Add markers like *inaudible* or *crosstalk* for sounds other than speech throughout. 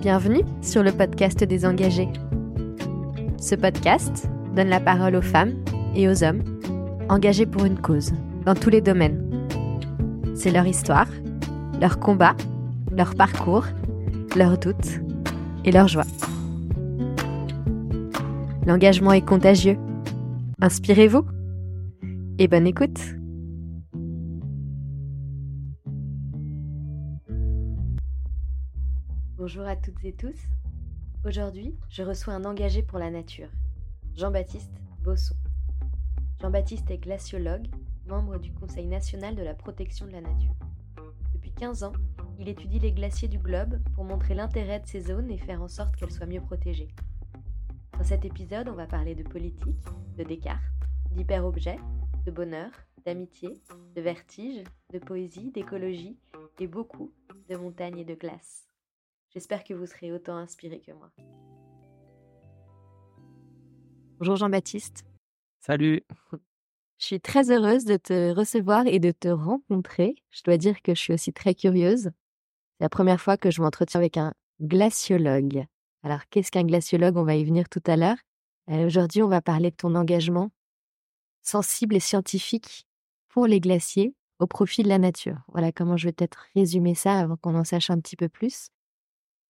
Bienvenue sur le podcast des engagés. Ce podcast donne la parole aux femmes et aux hommes engagés pour une cause dans tous les domaines. C'est leur histoire, leur combat, leur parcours, leurs doutes et leurs joies. L'engagement est contagieux. Inspirez-vous et bonne écoute. Bonjour à toutes et tous. Aujourd'hui, je reçois un engagé pour la nature, Jean-Baptiste Bosson. Jean-Baptiste est glaciologue, membre du Conseil national de la protection de la nature. Depuis 15 ans, il étudie les glaciers du globe pour montrer l'intérêt de ces zones et faire en sorte qu'elles soient mieux protégées. Dans cet épisode, on va parler de politique, de Descartes, d'hyper-objets, de bonheur, d'amitié, de vertige, de poésie, d'écologie et beaucoup de montagnes et de glace. J'espère que vous serez autant inspiré que moi. Bonjour Jean-Baptiste. Salut. Je suis très heureuse de te recevoir et de te rencontrer. Je dois dire que je suis aussi très curieuse. C'est la première fois que je m'entretiens avec un glaciologue. Alors, qu'est-ce qu'un glaciologue? On va y venir tout à l'heure. Euh, aujourd'hui, on va parler de ton engagement sensible et scientifique pour les glaciers au profit de la nature. Voilà comment je vais peut-être résumer ça avant qu'on en sache un petit peu plus.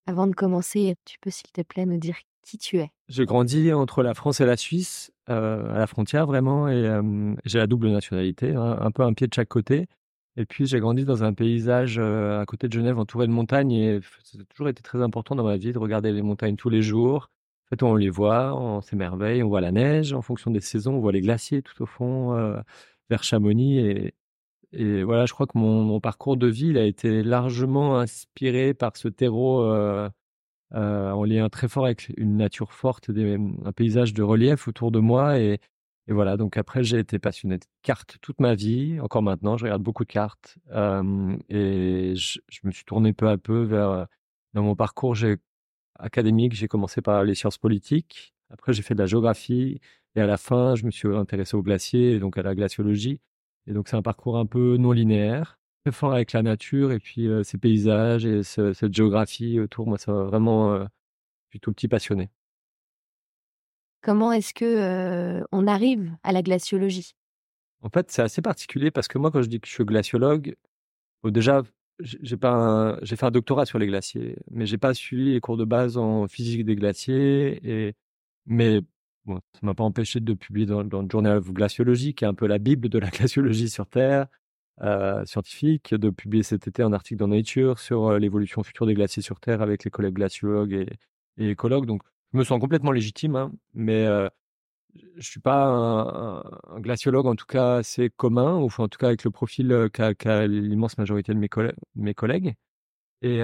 Avant de commencer, tu peux s'il te plaît nous dire qui tu es? J'ai grandi entre la France et la Suisse, euh, à la frontière vraiment, et euh, j'ai la double nationalité, un peu un pied de chaque côté. Et puis j'ai grandi dans un paysage euh, à côté de Genève entouré de montagnes et ça a toujours été très important dans ma vie de regarder les montagnes tous les jours. En fait, on les voit, on s'émerveille, on voit la neige en fonction des saisons, on voit les glaciers tout au fond vers Chamonix et voilà, je crois que mon, parcours de vie a été largement inspiré par ce terreau euh, euh, en lien très fort avec une nature forte, un paysage de relief autour de moi. Et, voilà, donc après, j'ai été passionné de cartes toute ma vie. Encore maintenant, je regarde beaucoup de cartes. Euh, et je, me suis tourné peu à peu vers. Dans mon parcours académique, j'ai commencé par les sciences politiques. Après, j'ai fait de la géographie. Et à la fin, je me suis intéressé aux glaciers, donc à la glaciologie. Et donc, c'est un parcours un peu non linéaire, très fort avec la nature et puis euh, ces paysages et cette géographie autour. Moi, ça m'a vraiment, euh, tout petit passionné. Comment est-ce que euh, on arrive à la glaciologie? En fait, c'est assez particulier parce que moi, quand je dis que je suis glaciologue, déjà, j'ai pas j'ai fait un doctorat sur les glaciers, mais j'ai pas suivi les cours de base en physique des glaciers. Et mais Ça m'a pas empêché de publier dans, le Journal of Glaciology, qui est un peu la bible de la *laughs* glaciologie sur Terre, euh, scientifique, de publier cet été un article dans Nature sur euh, l'évolution future des glaciers sur Terre avec les collègues glaciologues et, écologues. Donc, je me sens complètement légitime, hein, mais euh, je suis pas un, glaciologue, en tout cas assez commun, ou en tout cas avec le profil qu'a l'immense majorité de mes, mes collègues. Et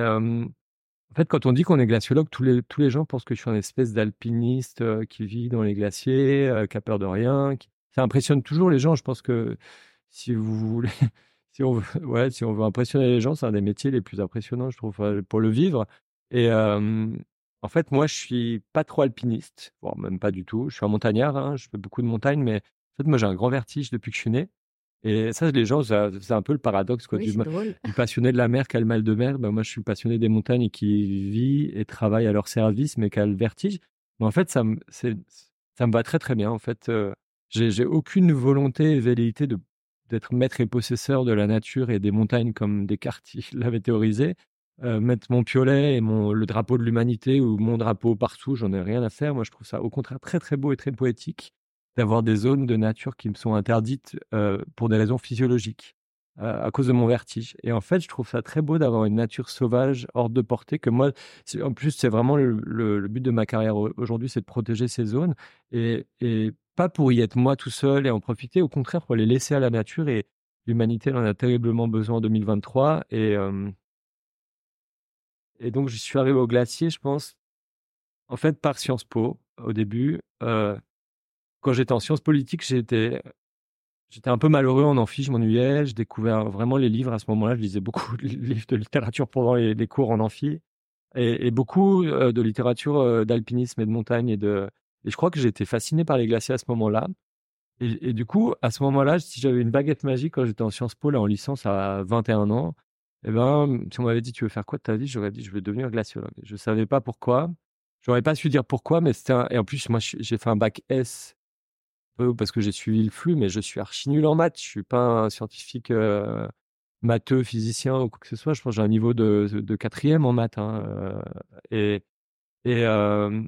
en fait, quand on dit qu'on est glaciologue, tous les, tous les gens pensent que je suis un espèce d'alpiniste euh, qui vit dans les glaciers, euh, qui a peur de rien. Ça impressionne toujours les gens. Je pense que si vous voulez, *laughs* si on veut, si on veut impressionner les gens, c'est un des métiers les plus impressionnants, je trouve, euh, pour le vivre. Et en fait, moi, je suis pas trop alpiniste, voire même pas du tout. Je suis un montagnard, hein, je fais beaucoup de montagnes, mais en fait, moi, j'ai un grand vertige depuis que je suis né. Et ça, les gens, c'est un peu le paradoxe quoi, du, passionné de la mer qui a le mal de mer. Ben, moi, je suis passionné des montagnes et qui vit et travaille à leur service, mais qui a le vertige. Mais en fait, ça me, ça me va très très bien. En fait, euh, j'ai aucune volonté et velléité de d'être maître et possesseur de la nature et des montagnes comme Descartes *laughs* l'avait théorisé. Euh, mettre mon piolet et mon, le drapeau de l'humanité ou mon drapeau partout, j'en ai rien à faire. Moi, je trouve ça au contraire très très beau et très poétique d'avoir des zones de nature qui me sont interdites euh, pour des raisons physiologiques, euh, à cause de mon vertige. Et en fait, je trouve ça très beau d'avoir une nature sauvage hors de portée, que moi, en plus, c'est vraiment le, but de ma carrière aujourd'hui, c'est de protéger ces zones, et, et, pas pour y être moi tout seul et en profiter, au contraire, pour les laisser à la nature, et l'humanité en a terriblement besoin en 2023. Et, euh, et donc, je suis arrivé au glacier, je pense, en fait, par Sciences Po, au début quand j'étais en sciences politiques, j'étais J'étais un peu malheureux en amphi, je m'ennuyais. J'ai découvert vraiment les livres à ce moment-là. Je lisais beaucoup *laughs* de livres de littérature pendant les, cours en amphi et, beaucoup euh, de littérature euh, d'alpinisme et de montagne. Et, de... et je crois que été fasciné par les glaciers à ce moment-là. Et, du coup, à ce moment-là, si j'avais une baguette magique quand j'étais en Sciences Po, là, en licence à 21 ans, Eh ben, si on m'avait dit tu veux faire quoi de ta vie, j'aurais dit je veux devenir glaciologue. Je savais pas pourquoi. J'aurais pas su dire pourquoi, mais c'était et en plus moi j'ai fait un bac S parce que j'ai suivi le flux, mais je suis archi nul en maths. Je suis pas un scientifique euh, matheux, physicien ou quoi que ce soit. Je pense que j'ai un niveau de, quatrième en maths. Hein, euh, et euh,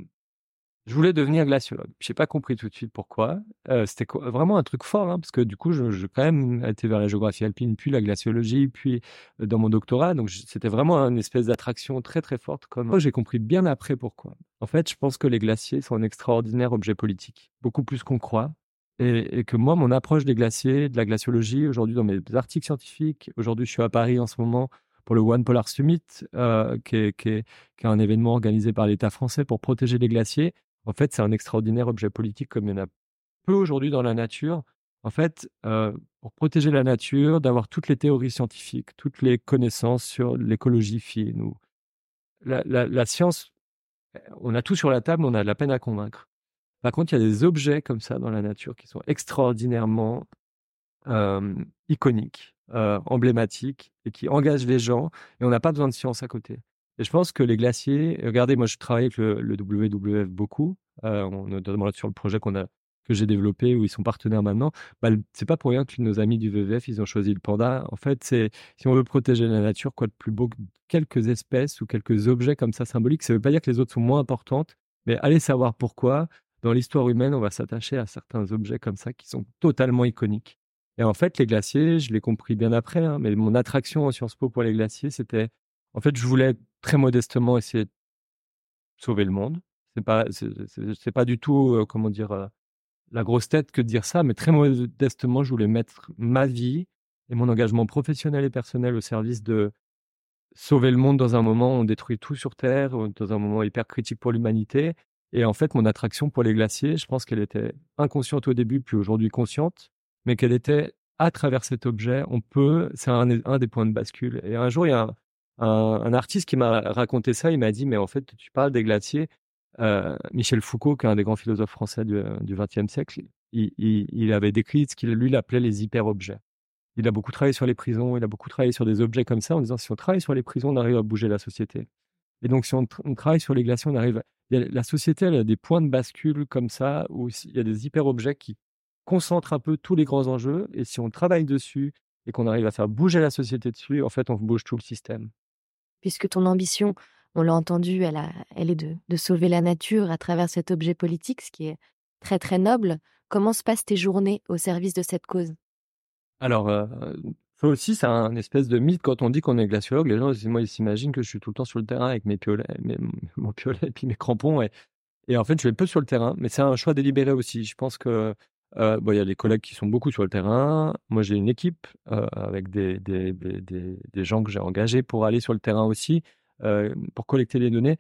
je voulais devenir glaciologue. Je n'ai pas compris tout de suite pourquoi. Euh, c'était vraiment un truc fort, hein, parce que du coup, je, je, quand même été vers la géographie alpine, puis la glaciologie, puis euh, dans mon doctorat. Donc, c'était vraiment une espèce d'attraction très, très forte. Comme j'ai compris bien après pourquoi. En fait, je pense que les glaciers sont un extraordinaire objet politique, beaucoup plus qu'on croit. Et, et, que moi, mon approche des glaciers, de la glaciologie, aujourd'hui dans mes articles scientifiques, aujourd'hui je suis à Paris en ce moment pour le One Polar Summit, euh, qui, est, qui, est, qui, est, un événement organisé par l'État français pour protéger les glaciers. En fait, c'est un extraordinaire objet politique comme il y en a peu aujourd'hui dans la nature. En fait, euh, pour protéger la nature, d'avoir toutes les théories scientifiques, toutes les connaissances sur l'écologie fine ou la, science, on a tout sur la table, on a de la peine à convaincre. Par contre, il y a des objets comme ça dans la nature qui sont extraordinairement euh, iconiques, euh, emblématiques et qui engagent les gens. Et on n'a pas besoin de science à côté. Et je pense que les glaciers, regardez, moi je travaille avec le, WWF beaucoup, euh, notamment sur le projet que j'ai développé où ils sont partenaires maintenant. Bah, c'est pas pour rien que nos amis du WWF ils ont choisi le panda. En fait, c'est si on veut protéger la nature, quoi de plus beau que quelques espèces ou quelques objets comme ça symboliques. Ça veut pas dire que les autres sont moins importantes, mais allez savoir pourquoi. Dans l'histoire humaine, on va s'attacher à certains objets comme ça qui sont totalement iconiques. Et en fait, les glaciers, je l'ai compris bien après, hein, mais mon attraction en Sciences Po pour les glaciers, c'était en fait, je voulais très modestement essayer de sauver le monde. C'est pas, c'est pas du tout, euh, comment dire, euh, la grosse tête que de dire ça, mais très modestement, je voulais mettre ma vie et mon engagement professionnel et personnel au service de sauver le monde dans un moment où on détruit tout sur Terre, dans un moment hyper critique pour l'humanité. Et en fait, mon attraction pour les glaciers, je pense qu'elle était inconsciente au début, puis aujourd'hui consciente, mais qu'elle était à travers cet objet, on peut, c'est un, un, des points de bascule. Et un jour, il y a un, artiste qui m'a raconté ça, il m'a dit, mais en fait, tu parles des glaciers. Euh, Michel Foucault, qui est un des grands philosophes français du XXe siècle, il, avait décrit ce qu'il lui appelait les hyper-objets. Il a beaucoup travaillé sur les prisons, il a beaucoup travaillé sur des objets comme ça, en disant si on travaille sur les prisons, on arrive à bouger la société. Et donc, si on, travaille sur les glaciers, on arrive. la société, elle a des points de bascule comme ça, où il y a des hyper-objets qui concentrent un peu tous les grands enjeux. Et si on travaille dessus et qu'on arrive à faire bouger la société dessus, en fait, on bouge tout le système puisque ton ambition, on l'a entendu, elle, est de, sauver la nature à travers cet objet politique, ce qui est très très noble. Comment se passent tes journées au service de cette cause? Alors, euh, ça aussi, c'est un espèce de mythe quand on dit qu'on est glaciologue. Les gens, moi, ils s'imaginent que je suis tout le temps sur le terrain avec mes piolets, mes, *laughs* mon piolet et puis mes crampons. Et, et en fait, je vais peu sur le terrain, mais c'est un choix délibéré aussi. Je pense que euh, il y a des collègues qui sont beaucoup sur le terrain. Moi, j'ai une équipe euh, avec des, des, des, des, gens que j'ai engagés pour aller sur le terrain aussi, euh, pour collecter les données.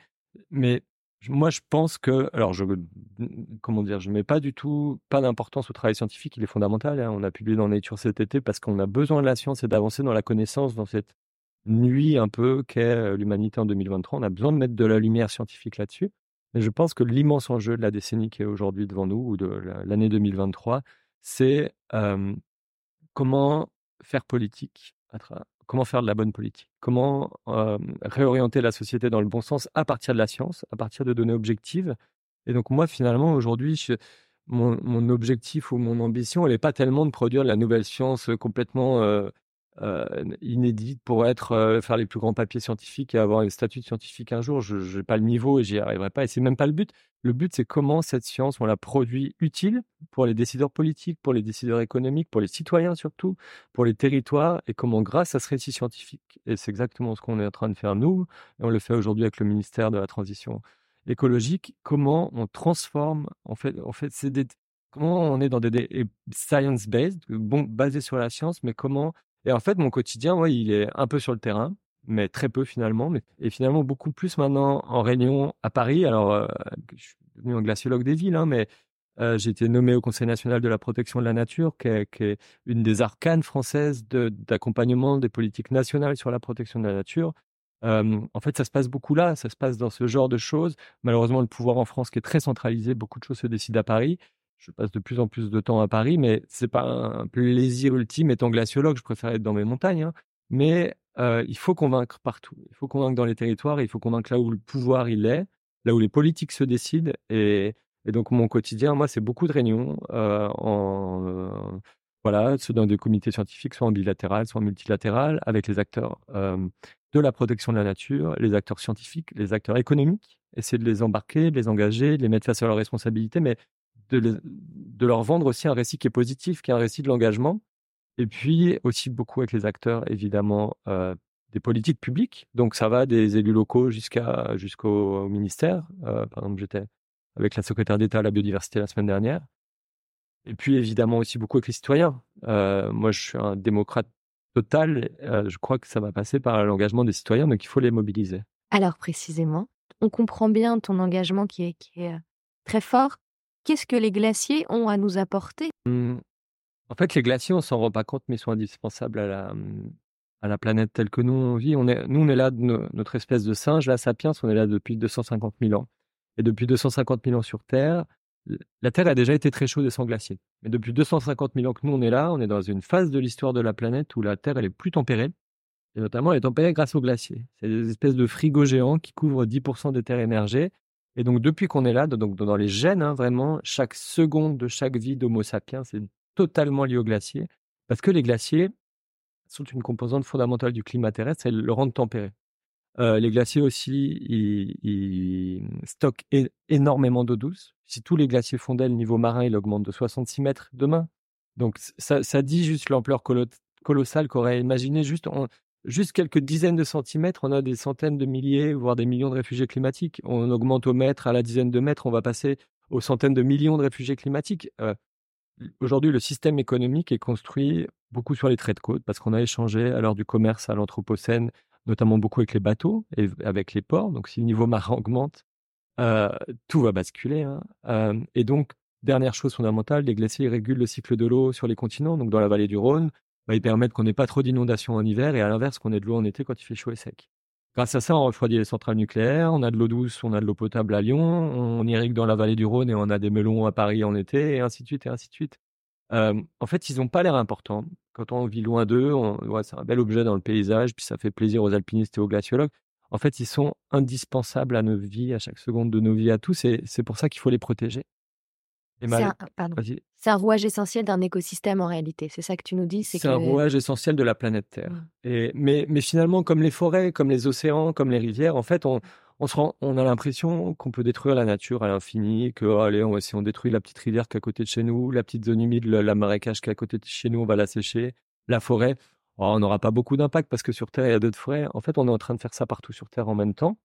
Mais moi, je pense que, alors, je, comment dire, je mets pas du tout, pas d'importance au travail scientifique. Il est fondamental. Hein. On a publié dans Nature cet été parce qu'on a besoin de la science et d'avancer dans la connaissance dans cette nuit un peu qu'est l'humanité en 2023. On a besoin de mettre de la lumière scientifique là-dessus. Mais je pense que l'immense enjeu de la décennie qui est aujourd'hui devant nous, ou de l'année 2023, c'est comment faire politique, comment faire de la bonne politique, comment réorienter la société dans le bon sens à partir de la science, à partir de données objectives. Et donc moi, finalement, aujourd'hui, mon, objectif ou mon ambition, elle n'est pas tellement de produire la nouvelle science complètement euh, inédite pour être euh, faire les plus grands papiers scientifiques et avoir un statut scientifique un jour. Je n'ai pas le niveau et j'y arriverai pas. Et c'est même pas le but. Le but, c'est comment cette science, on la produit utile pour les décideurs politiques, pour les décideurs économiques, pour les citoyens surtout, pour les territoires, et comment grâce à ce récit scientifique, et c'est exactement ce qu'on est en train de faire nous, et on le fait aujourd'hui avec le ministère de la Transition écologique, comment on transforme, en fait, en fait c'est des, comment on est dans des, science-based, bon, basé sur la science, mais comment et en fait, mon quotidien, ouais, il est un peu sur le terrain, mais très peu finalement. Mais, et finalement, beaucoup plus maintenant en réunion à Paris. Alors, euh, je suis devenu un glaciologue des villes, hein, mais euh, j'ai été nommé au Conseil national de la protection de la nature, qui est, une des arcanes françaises d'accompagnement des politiques nationales sur la protection de la nature. Euh, en fait, ça se passe beaucoup là, ça se passe dans ce genre de choses. Malheureusement, le pouvoir en France qui est très centralisé, beaucoup de choses se décident à Paris je passe de plus en plus de temps à Paris, mais c'est pas un plaisir ultime étant glaciologue. Je préfère être dans mes montagnes. Hein. Mais il faut convaincre partout. Il faut convaincre dans les territoires, il faut convaincre là où le pouvoir il est, là où les politiques se décident. Et, donc mon quotidien, moi, c'est beaucoup de réunions en voilà, soit dans des comités scientifiques, soit en bilatéral, soit en multilatéral, avec les acteurs de la protection de la nature, les acteurs scientifiques, les acteurs économiques, essayer de les embarquer, de les engager, de les mettre face à leurs responsabilités, mais de, leur vendre aussi un récit qui est positif, qui est un récit de l'engagement. Et puis aussi beaucoup avec les acteurs, évidemment, des politiques publiques. Donc ça va des élus locaux jusqu'à jusqu'au ministère. par exemple, j'étais avec la secrétaire d'État à la biodiversité la semaine dernière. Et puis évidemment aussi beaucoup avec les citoyens. Euh, moi, je suis un démocrate total. Euh, je crois que ça va passer par l'engagement des citoyens, donc il faut les mobiliser. Alors précisément, on comprend bien ton engagement qui est, euh, très fort. Qu'est-ce que les glaciers ont à nous apporter? Mmh. En fait, les glaciers, on s'en rend pas compte, mais sont indispensables à la, à la planète telle que nous on vit. Nous, on est là, notre espèce de singe, la sapiens, on est là depuis 250 000 ans. Et depuis 250 000 ans sur Terre, la Terre a déjà été très chaude et sans glacier. Mais depuis 250 000 ans que nous, on est là, on est dans une phase de l'histoire de la planète où la Terre, elle est plus tempérée. Et notamment, elle est tempérée grâce aux glaciers. C'est des espèces de frigos géants qui couvrent 10% des terres émergées. Et donc, depuis qu'on est là, donc dans les gènes, hein, vraiment, chaque seconde de chaque vie d'Homo sapiens, c'est totalement lié aux glaciers. Parce que les glaciers sont une composante fondamentale du climat terrestre, elles le rendent tempéré. Euh, les glaciers aussi, ils, stockent énormément d'eau douce. Si tous les glaciers fondaient, le niveau marin il augmente de 66 mètres demain. Donc ça, dit juste l'ampleur colossale qu'aurait imaginé juste en juste quelques dizaines de centimètres, on a des centaines de milliers, voire des millions de réfugiés climatiques. On augmente au mètre, à la dizaine de mètres, on va passer aux centaines de millions de réfugiés climatiques. Euh, aujourd'hui, le système économique est construit beaucoup sur les traits de côte parce qu'on a échangé à l'heure du commerce à l'Anthropocène notamment beaucoup avec les bateaux et avec les ports. Donc, si le niveau marin augmente, euh, tout va basculer. Hein. Euh, et donc, dernière chose fondamentale, les glaciers régulent le cycle de l'eau sur les continents. Donc, dans la vallée du Rhône, bah, ils permettent qu'on n'ait pas trop d'inondations en hiver et à l'inverse, qu'on ait de l'eau en été quand il fait chaud et sec. Grâce à ça, on refroidit les centrales nucléaires, on a de l'eau douce, on a de l'eau potable à Lyon, on irrigue dans la vallée du Rhône et on a des melons à Paris en été, et ainsi de suite, et ainsi de suite. En fait, ils n'ont pas l'air importants quand on vit loin d'eux, c'est un bel objet dans le paysage, puis ça fait plaisir aux alpinistes et aux glaciologues. En fait, ils sont indispensables à nos vies, à chaque seconde de nos vies, à tous, et c'est pour ça qu'il faut les protéger. C'est un, rouage essentiel d'un écosystème en réalité, c'est ça que tu nous dis C'est un rouage essentiel de la planète Terre. Mmh. Et, mais, mais finalement, comme les forêts, comme les océans, comme les rivières, en fait, on, on, se rend, on a l'impression qu'on peut détruire la nature à l'infini, que oh, allez, on, si on détruit la petite rivière qui est à côté de chez nous, la petite zone humide, la marécage qui est à côté de chez nous, on va la sécher, la forêt, oh, on n'aura pas beaucoup d'impact parce que sur Terre, il y a d'autres forêts. En fait, on est en train de faire ça partout sur Terre en même temps.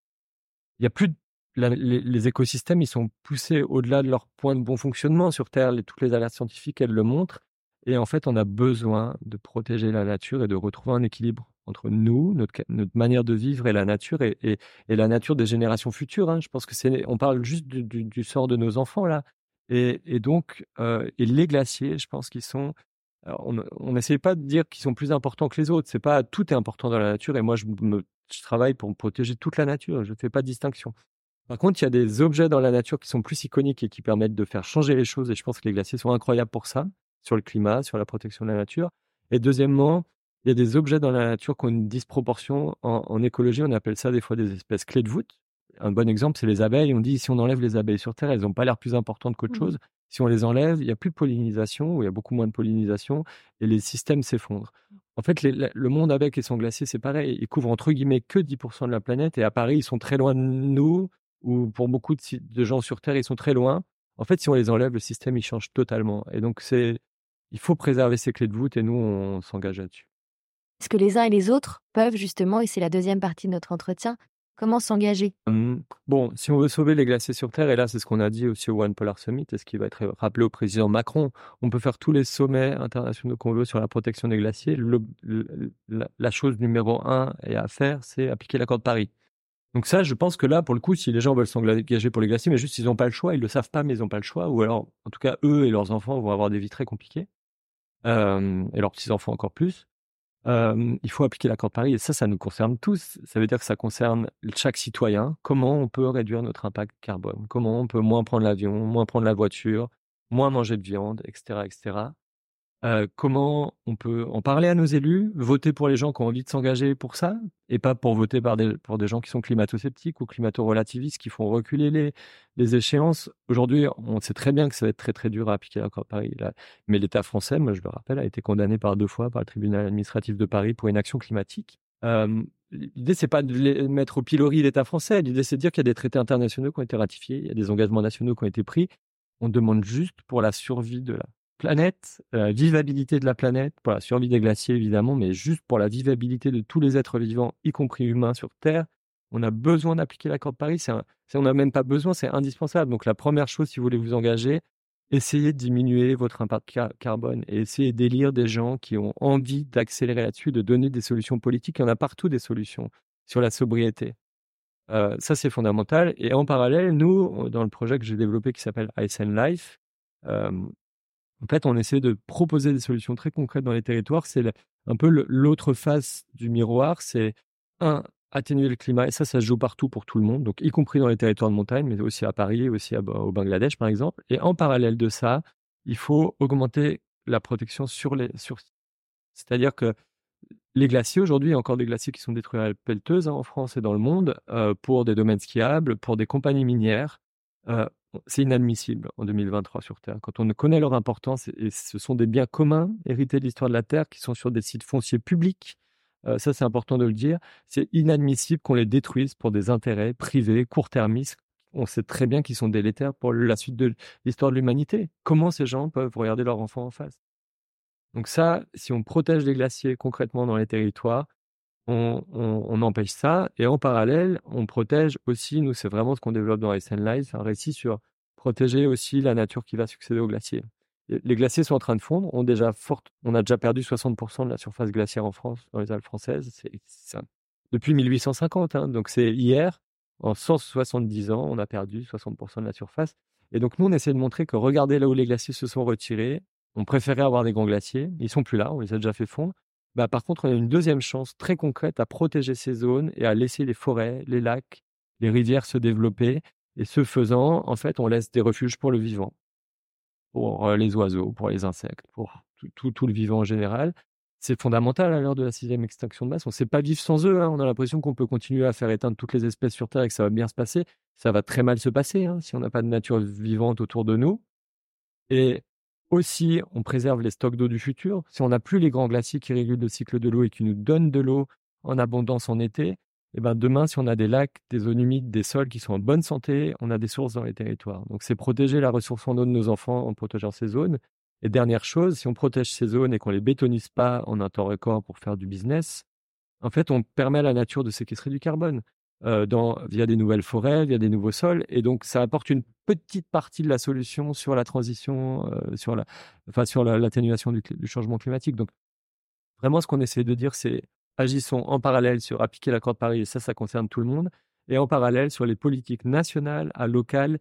Il y a plus les, écosystèmes, ils sont poussés au-delà de leur point de bon fonctionnement sur Terre. toutes les alertes scientifiques, elles le montrent. Et en fait, on a besoin de protéger la nature et de retrouver un équilibre entre nous, notre, manière de vivre et la nature et, la nature des générations futures. Hein. Je pense que c'est, on parle juste du, sort de nos enfants là. Et, donc, euh, et les glaciers, je pense qu'ils sont. on n'essaie pas de dire qu'ils sont plus importants que les autres. C'est pas tout est important dans la nature. Et moi, je, je travaille pour protéger toute la nature. Je ne fais pas de distinction. Par contre, il y a des objets dans la nature qui sont plus iconiques et qui permettent de faire changer les choses. Et je pense que les glaciers sont incroyables pour ça, sur le climat, sur la protection de la nature. Et deuxièmement, il y a des objets dans la nature qui ont une disproportion. En, écologie, on appelle ça des fois des espèces clés de voûte. Un bon exemple, c'est les abeilles. On dit si on enlève les abeilles sur Terre, elles n'ont pas l'air plus importantes qu'autre mmh chose. Si on les enlève, il n'y a plus de pollinisation, ou il y a beaucoup moins de pollinisation, et les systèmes s'effondrent. En fait, le monde avec et son glacier, c'est pareil. Ils couvrent entre guillemets que 10% de la planète, et à Paris, ils sont très loin de nous, ou pour beaucoup de, de gens sur Terre, ils sont très loin. En fait, si on les enlève, le système, il change totalement. Et donc, c'est, il faut préserver ces clés de voûte, et nous, on s'engage là-dessus. Est-ce que les uns et les autres peuvent justement, et c'est la deuxième partie de notre entretien, comment s'engager? Mmh. Bon, si on veut sauver les glaciers sur Terre, et là c'est ce qu'on a dit aussi au One Polar Summit, et ce qui va être rappelé au président Macron, on peut faire tous les sommets internationaux qu'on veut sur la protection des glaciers. la, chose numéro un à faire, c'est appliquer l'accord de Paris. Donc ça, je pense que là, pour le coup, si les gens veulent s'engager pour les glaciers, mais juste ils n'ont pas le choix, ils ne le savent pas, mais ils n'ont pas le choix, ou alors, en tout cas, eux et leurs enfants vont avoir des vies très compliquées, euh, et leurs petits-enfants encore plus il faut appliquer l'accord de Paris et ça, ça nous concerne tous. Ça veut dire que ça concerne chaque citoyen. Comment on peut réduire notre impact carbone? Comment on peut moins prendre l'avion, moins prendre la voiture, moins manger de viande, etc., etc. euh, comment on peut en parler à nos élus, voter pour les gens qui ont envie de s'engager pour ça, et pas pour voter pour des gens qui sont climato-sceptiques ou climato-relativistes, qui font reculer les, échéances? Aujourd'hui, on sait très bien que ça va être très très dur à appliquer à Paris. Mais l'État français, moi je le rappelle, a été condamné par deux fois par le tribunal administratif de Paris pour une action climatique. Euh, L'idée, c'est pas de mettre au pilori l'État français. L'idée, c'est de dire qu'il y a des traités internationaux qui ont été ratifiés, il y a des engagements nationaux qui ont été pris. On demande juste pour la survie de la planète, la vivabilité de la planète, pour la survie des glaciers évidemment, mais juste pour la vivabilité de tous les êtres vivants, y compris humains sur Terre, on a besoin d'appliquer l'accord de Paris. C'est on n'a même pas besoin, c'est indispensable. Donc la première chose, si vous voulez vous engager, essayez de diminuer votre impact carbone et essayez d'élire des gens qui ont envie d'accélérer là-dessus, de donner des solutions politiques. Il y en a partout des solutions sur la sobriété. Euh, ça, c'est fondamental. Et en parallèle, nous, dans le projet que j'ai développé qui s'appelle ISN Life, euh, en fait, on essaie de proposer des solutions très concrètes dans les territoires. C'est un peu l'autre face du miroir. C'est un, atténuer le climat. Et ça, ça se joue partout pour tout le monde, donc y compris dans les territoires de montagne, mais aussi à Paris, aussi au Bangladesh, par exemple. Et en parallèle de ça, il faut augmenter la protection sur les sur c'est-à-dire que les glaciers, aujourd'hui, il y a encore des glaciers qui sont détruits à la pelleteuse hein, en France et dans le monde euh, pour des domaines skiables, pour des compagnies minières. Euh, c'est inadmissible en 2023 sur Terre. Quand on connaît leur importance, et ce sont des biens communs hérités de l'histoire de la Terre qui sont sur des sites fonciers publics, euh, ça c'est important de le dire, c'est inadmissible qu'on les détruise pour des intérêts privés, court-termistes. On sait très bien qu'ils sont délétères pour la suite de l'histoire de l'humanité. Comment ces gens peuvent regarder leurs enfants en face? Donc ça, si on protège les glaciers concrètement dans les territoires, on, empêche ça. Et en parallèle, on protège aussi, nous, c'est vraiment ce qu'on développe dans SN Live, un récit sur protéger aussi la nature qui va succéder aux glaciers. Les glaciers sont en train de fondre. On, déjà on a déjà perdu 60% de la surface glaciaire en France, dans les Alpes françaises. C'est, depuis 1850. Hein. donc c'est hier, en 170 ans, on a perdu 60% de la surface. Et donc nous, on essaie de montrer que regardez là où les glaciers se sont retirés. On préférait avoir des grands glaciers. Ils sont plus là. On les a déjà fait fondre. Bah, par contre, on a une deuxième chance très concrète à protéger ces zones et à laisser les forêts, les lacs, les rivières se développer. Et ce faisant, en fait, on laisse des refuges pour le vivant, pour euh, les oiseaux, pour les insectes, pour tout, tout, le vivant en général. C'est fondamental à l'heure de la sixième extinction de masse. On ne sait pas vivre sans eux. Hein. On a l'impression qu'on peut continuer à faire éteindre toutes les espèces sur Terre et que ça va bien se passer. Ça va très mal se passer hein, si on n'a pas de nature vivante autour de nous. Et aussi, on préserve les stocks d'eau du futur. Si on n'a plus les grands glaciers qui régulent le cycle de l'eau et qui nous donnent de l'eau en abondance en été, eh ben demain, si on a des lacs, des zones humides, des sols qui sont en bonne santé, on a des sources dans les territoires. Donc, c'est protéger la ressource en eau de nos enfants en protégeant ces zones. Et dernière chose, si on protège ces zones et qu'on les bétonise pas en un temps record pour faire du business, en fait, on permet à la nature de séquestrer du carbone. Euh, via des nouvelles forêts, via des nouveaux sols. Et donc, ça apporte une petite partie de la solution sur la transition, euh, sur la, enfin, sur l'atténuation du, changement climatique. Donc, vraiment, ce qu'on essaie de dire, c'est agissons en parallèle sur appliquer l'accord de Paris, et ça, ça concerne tout le monde, et en parallèle sur les politiques nationales à locales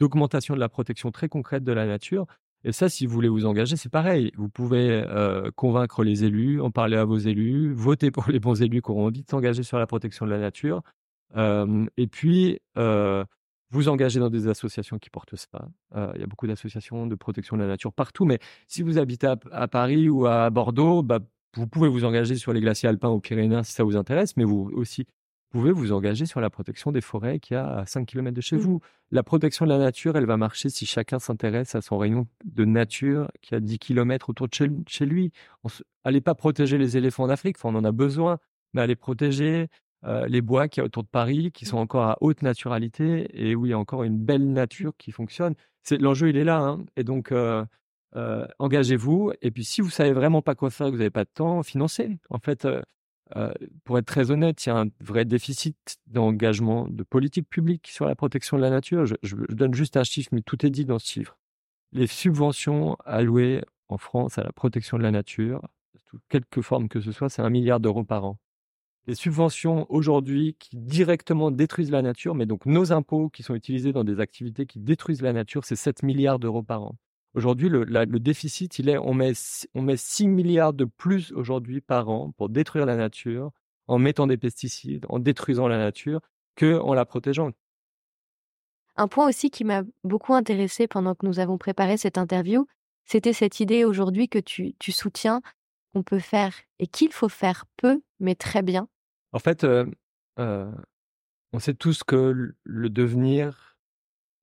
d'augmentation de la protection très concrète de la nature. Et ça, si vous voulez vous engager, c'est pareil. Vous pouvez euh, convaincre les élus, en parler à vos élus, voter pour les bons élus qui auront envie de s'engager sur la protection de la nature. Euh, et puis, euh, vous engager dans des associations qui portent ça. Il y a beaucoup d'associations de protection de la nature partout. Mais si vous habitez à, Paris ou à Bordeaux, bah, vous pouvez vous engager sur les glaciers alpins ou Pyrénées si ça vous intéresse, mais vous aussi pouvez vous engager sur la protection des forêts qui a à 5 km de chez mmh. vous. La protection de la nature, elle va marcher si chacun s'intéresse à son rayon de nature qui a 10 km autour de chez, lui. allez pas protéger les éléphants d'Afrique, on en a besoin, mais allez protéger euh, les bois qui y a autour de Paris, qui sont encore à haute naturalité et où il y a encore une belle nature qui fonctionne. C'est l'enjeu, il est là. Hein. Et donc, euh, euh, engagez-vous. Et puis, si vous savez vraiment pas quoi faire, que vous n'avez pas de temps, financez. En fait, euh, pour être très honnête, il y a un vrai déficit d'engagement de politique publique sur la protection de la nature. Je, donne juste un chiffre, mais tout est dit dans ce chiffre. Les subventions allouées en France à la protection de la nature, sous quelque forme que ce soit, c'est un milliard d'euros par an. Les subventions aujourd'hui qui directement détruisent la nature, mais donc nos impôts qui sont utilisés dans des activités qui détruisent la nature, c'est 7 milliards d'euros par an. Aujourd'hui, le, déficit, il est, on met, on met 6 milliards de plus aujourd'hui par an pour détruire la nature, en mettant des pesticides, en détruisant la nature, que en la protégeant. Un point aussi qui m'a beaucoup intéressé pendant que nous avons préparé cette interview, c'était cette idée aujourd'hui que tu, tu soutiens qu'on peut faire et qu'il faut faire peu, mais très bien En fait, euh, euh, on sait tous que le devenir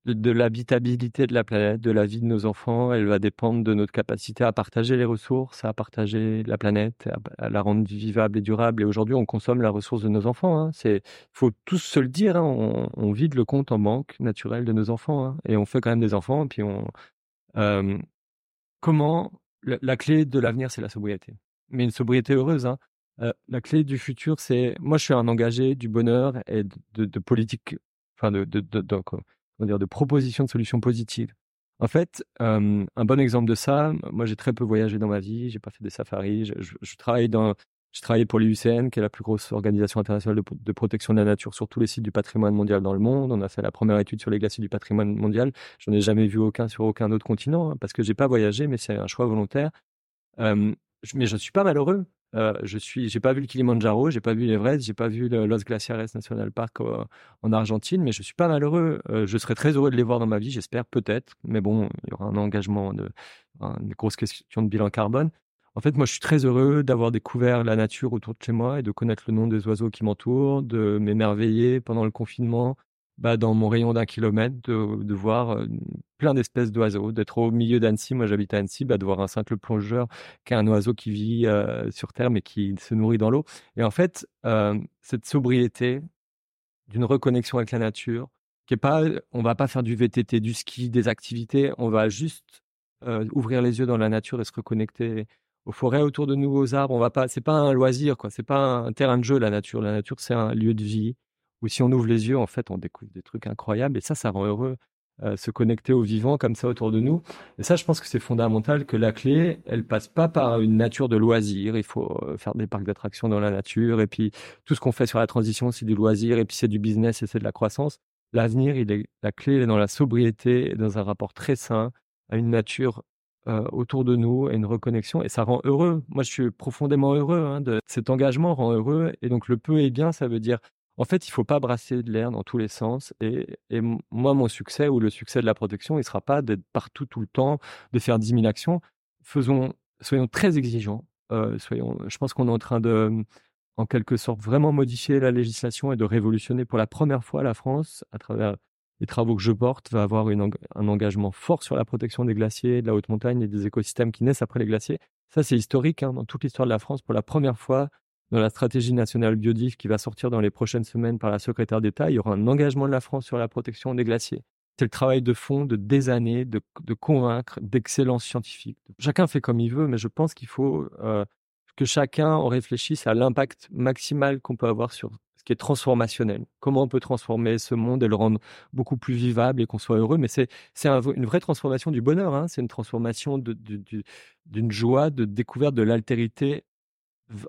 de, l'habitabilité de la planète, de la vie de nos enfants, elle va dépendre de notre capacité à partager les ressources, à partager la planète, à, la rendre vivable et durable. Et aujourd'hui, on consomme la ressource de nos enfants. Hein. C'est, faut tous se le dire. Hein. On, vide le compte en banque naturel de nos enfants, hein. et on fait quand même des enfants. Et puis on, euh, comment la, clé de l'avenir, c'est la sobriété, mais une sobriété heureuse. Euh, la clé du futur, c'est moi, je suis un engagé du bonheur et de, politique, enfin de, de, de dire, de propositions de solutions positives. En fait, un bon exemple de ça, moi j'ai très peu voyagé dans ma vie, j'ai pas fait des safaris, je, travaille pour l'IUCN, qui est la plus grosse organisation internationale de, protection de la nature sur tous les sites du patrimoine mondial dans le monde. On a fait la première étude sur les glaciers du patrimoine mondial. J'en ai jamais vu aucun sur aucun autre continent, hein, parce que j'ai pas voyagé, mais c'est un choix volontaire. mais je suis pas malheureux. Euh, je suis, j'ai pas vu le Kilimanjaro, j'ai pas vu l'Everest, j'ai pas vu le Los Glaciares National Park euh, en Argentine, mais je suis pas malheureux. Euh, je serais très heureux de les voir dans ma vie, j'espère peut-être. Mais bon, il y aura un engagement, de, une grosse question de bilan carbone. En fait, moi, je suis très heureux d'avoir découvert la nature autour de chez moi et de connaître le nom des oiseaux qui m'entourent, de m'émerveiller pendant le confinement, bah, dans mon rayon d'un kilomètre, de, voir plein d'espèces d'oiseaux, d'être au milieu d'Annecy. Moi, j'habite à Annecy, bah, de voir un simple plongeur qui est un oiseau qui vit sur Terre mais qui se nourrit dans l'eau. Et en fait, cette sobriété d'une reconnexion avec la nature, qui est pas, on va pas faire du VTT, du ski, des activités, on va juste ouvrir les yeux dans la nature et se reconnecter aux forêts autour de nous, aux arbres. On va pas, c'est pas un loisir, quoi. C'est pas un terrain de jeu, la nature. La nature, c'est un lieu de vie où si on ouvre les yeux, en fait, on découvre des trucs incroyables et ça, ça rend heureux. Euh, se connecter au vivant comme ça autour de nous. Et ça, je pense que c'est fondamental que la clé, elle passe pas par une nature de loisir. Il faut euh, faire des parcs d'attractions dans la nature. Et puis, tout ce qu'on fait sur la transition, c'est du loisir. Et puis, c'est du business et c'est de la croissance. L'avenir, il est, la clé, elle est dans la sobriété et dans un rapport très sain à une nature euh, autour de nous et une reconnexion. Et ça rend heureux. Moi, je suis profondément heureux. Hein, de, cet engagement rend heureux. Et donc, le peu est bien, ça veut dire en fait, il faut pas brasser de l'air dans tous les sens. Et, moi, mon succès ou le succès de la protection, il sera pas d'être partout tout le temps, de faire 10 000 actions. Faisons, soyons très exigeants. Euh, soyons, je pense qu'on est en train de, en quelque sorte, vraiment modifier la législation et de révolutionner pour la première fois la France à travers les travaux que je porte, va avoir un engagement fort sur la protection des glaciers, de la haute montagne et des écosystèmes qui naissent après les glaciers. Ça, c'est historique hein, dans toute l'histoire de la France. Pour la première fois, dans la stratégie nationale biodive qui va sortir dans les prochaines semaines par la secrétaire d'État, il y aura un engagement de la France sur la protection des glaciers. C'est le travail de fond de des années, de, convaincre, d'excellence scientifique. Chacun fait comme il veut, mais je pense qu'il faut euh, que chacun réfléchisse à l'impact maximal qu'on peut avoir sur ce qui est transformationnel. Comment on peut transformer ce monde et le rendre beaucoup plus vivable et qu'on soit heureux. Mais c'est une vraie transformation du bonheur. Hein. C'est une transformation d'une joie, de découverte de l'altérité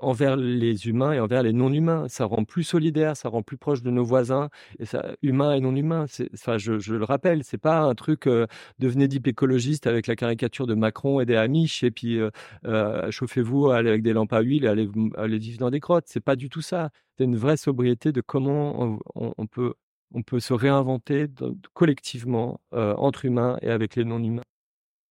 envers les humains et envers les non-humains. Ça rend plus solidaire, ça rend plus proche de nos voisins, et ça, humains et non-humains. Enfin, je, je, le rappelle, c'est pas un truc euh, devenez deep écologiste avec la caricature de Macron et des Amish, et puis euh, euh, chauffez-vous avec des lampes à huile et allez, allez vivre dans des grottes. C'est pas du tout ça. C'est une vraie sobriété de comment on, peut, on peut se réinventer collectivement entre humains et avec les non-humains.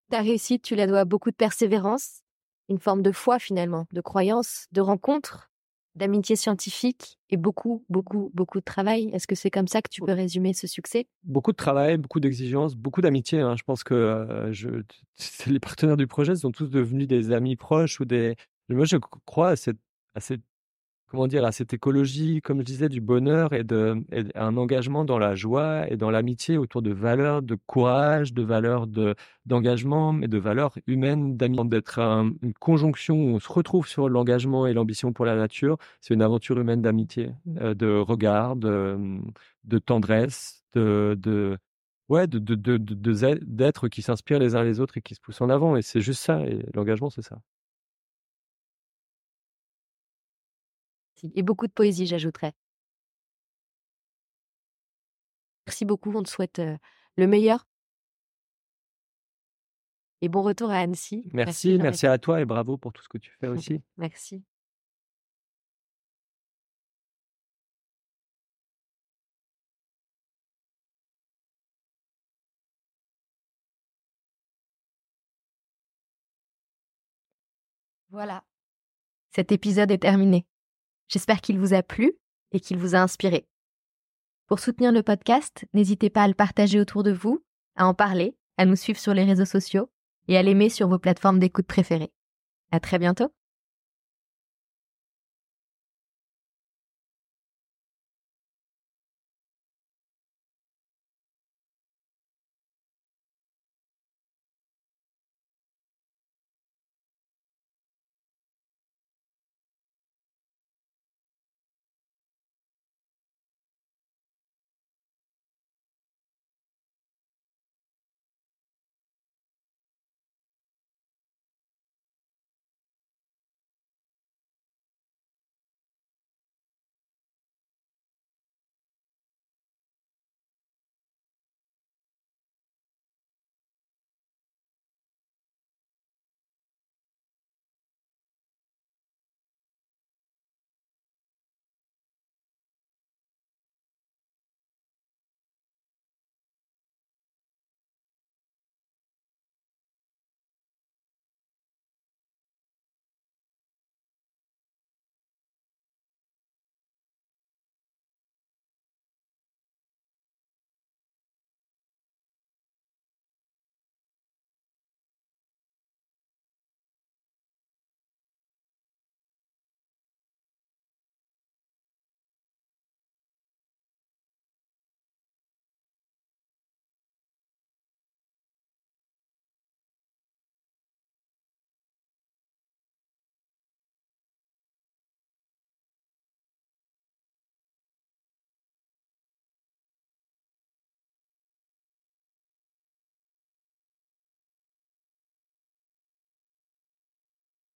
Ta réussite, tu la dois à beaucoup de persévérance, une forme de foi finalement, de croyance, de rencontre, d'amitié scientifique et beaucoup, beaucoup, beaucoup de travail. Est-ce que c'est comme ça que tu peux résumer ce succès? Beaucoup de travail, beaucoup d'exigences, beaucoup d'amitié. Hein. Je pense que euh, je, *laughs* les partenaires du projet sont tous devenus des amis proches ou des. Moi, je crois à cette, à cette comment dire, à cette écologie, comme je disais, du bonheur et, de, un engagement dans la joie et dans l'amitié autour de valeurs de courage, de valeurs de, d'engagement, mais de valeurs humaines, d'amitié. D'être une conjonction où on se retrouve sur l'engagement et l'ambition pour la nature, c'est une aventure humaine d'amitié, euh, de regard, de, tendresse, de, de ouais, de, de, d'êtres qui s'inspirent les uns les autres et qui se poussent en avant. Et c'est juste ça. Et l'engagement, c'est ça. Et beaucoup de poésie, j'ajouterais. Merci beaucoup, on te souhaite le meilleur. Et bon retour à Annecy. Merci, merci, à toi et bravo pour tout ce que tu fais *laughs* aussi. merci. Voilà. Cet épisode est terminé. J'espère qu'il vous a plu et qu'il vous a inspiré. Pour soutenir le podcast, n'hésitez pas à le partager autour de vous, à en parler, à nous suivre sur les réseaux sociaux et à l'aimer sur vos plateformes d'écoute préférées. À très bientôt!